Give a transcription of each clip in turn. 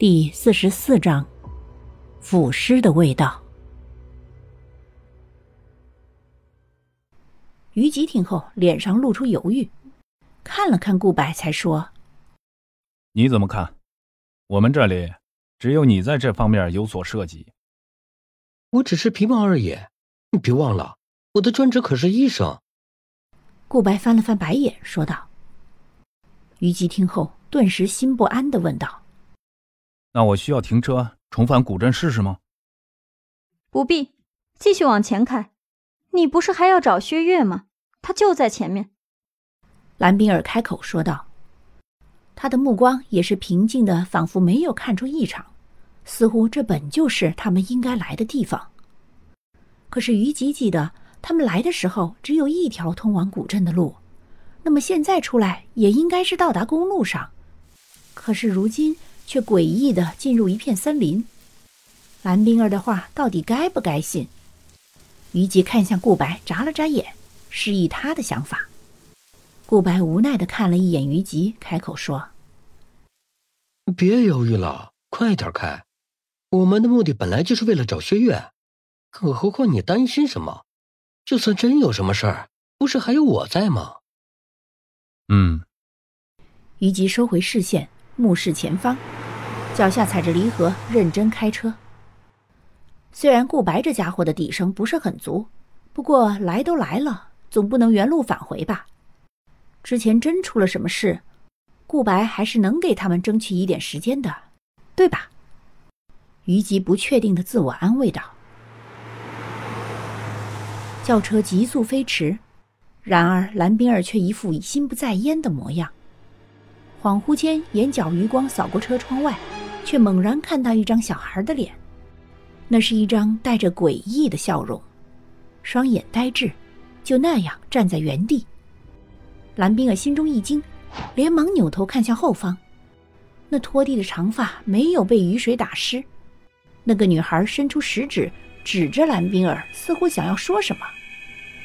第四十四章，腐尸的味道。于吉听后，脸上露出犹豫，看了看顾白，才说：“你怎么看？我们这里只有你在这方面有所涉及。我只是皮毛而已，你别忘了，我的专职可是医生。”顾白翻了翻白眼，说道。于吉听后，顿时心不安的问道。那我需要停车重返古镇试试吗？不必，继续往前开。你不是还要找薛岳吗？他就在前面。蓝冰儿开口说道，他的目光也是平静的，仿佛没有看出异常，似乎这本就是他们应该来的地方。可是于吉记得，他们来的时候只有一条通往古镇的路，那么现在出来也应该是到达公路上。可是如今。却诡异的进入一片森林，蓝冰儿的话到底该不该信？于吉看向顾白，眨了眨眼，示意他的想法。顾白无奈的看了一眼于吉，开口说：“别犹豫了，快点开！我们的目的本来就是为了找薛岳，更何况你担心什么？就算真有什么事儿，不是还有我在吗？”嗯。于吉收回视线，目视前方。脚下踩着离合，认真开车。虽然顾白这家伙的底声不是很足，不过来都来了，总不能原路返回吧？之前真出了什么事，顾白还是能给他们争取一点时间的，对吧？于吉不确定的自我安慰道。轿车急速飞驰，然而蓝冰儿却一副心不在焉的模样。恍惚间，眼角余光扫过车窗外。却猛然看到一张小孩的脸，那是一张带着诡异的笑容，双眼呆滞，就那样站在原地。蓝冰儿心中一惊，连忙扭头看向后方，那拖地的长发没有被雨水打湿。那个女孩伸出食指指着蓝冰儿，似乎想要说什么，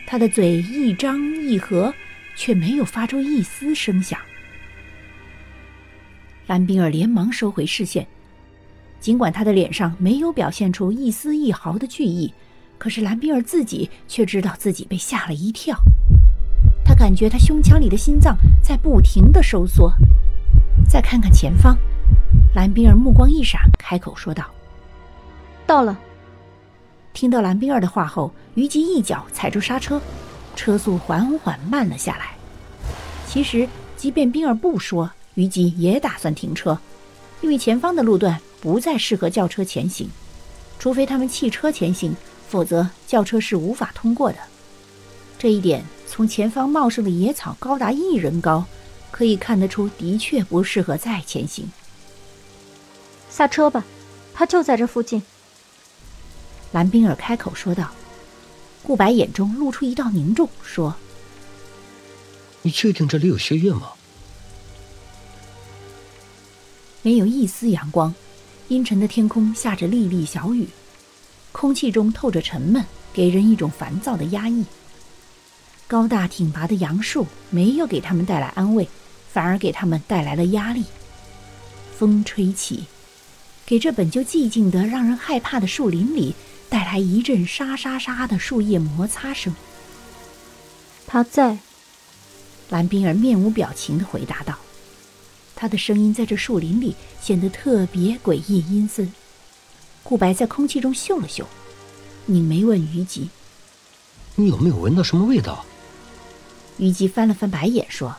她的嘴一张一合，却没有发出一丝声响。蓝冰儿连忙收回视线，尽管他的脸上没有表现出一丝一毫的惧意，可是蓝冰儿自己却知道自己被吓了一跳。他感觉他胸腔里的心脏在不停的收缩。再看看前方，蓝冰儿目光一闪，开口说道：“到了。”听到蓝冰儿的话后，虞姬一脚踩住刹车，车速缓缓慢了下来。其实，即便冰儿不说。虞姬也打算停车，因为前方的路段不再适合轿车前行，除非他们弃车前行，否则轿车是无法通过的。这一点从前方茂盛的野草高达一人高，可以看得出，的确不适合再前行。下车吧，他就在这附近。蓝冰儿开口说道。顾白眼中露出一道凝重，说：“你确定这里有薛岳吗？”没有一丝阳光，阴沉的天空下着沥沥小雨，空气中透着沉闷，给人一种烦躁的压抑。高大挺拔的杨树没有给他们带来安慰，反而给他们带来了压力。风吹起，给这本就寂静的让人害怕的树林里带来一阵沙沙沙的树叶摩擦声。他在，蓝冰儿面无表情的回答道。他的声音在这树林里显得特别诡异阴森。顾白在空气中嗅了嗅，拧眉问于吉：“你有没有闻到什么味道？”于吉翻了翻白眼说：“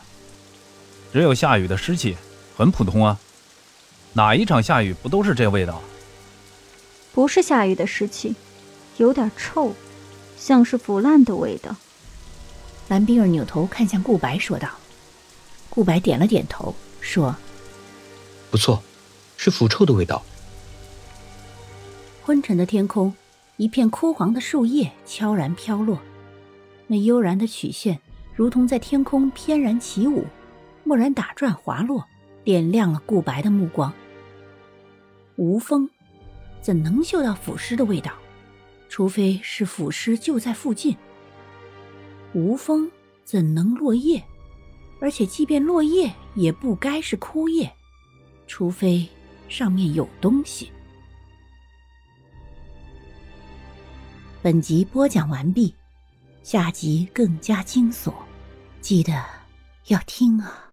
只有下雨的湿气，很普通啊。哪一场下雨不都是这味道？”“不是下雨的湿气，有点臭，像是腐烂的味道。”蓝冰儿扭头看向顾白说道。顾白点了点头。说：“不错，是腐臭的味道。”昏沉的天空，一片枯黄的树叶悄然飘落，那悠然的曲线如同在天空翩然起舞，蓦然打转滑落，点亮了顾白的目光。无风，怎能嗅到腐尸的味道？除非是腐尸就在附近。无风，怎能落叶？而且，即便落叶，也不该是枯叶，除非上面有东西。本集播讲完毕，下集更加惊悚，记得要听啊！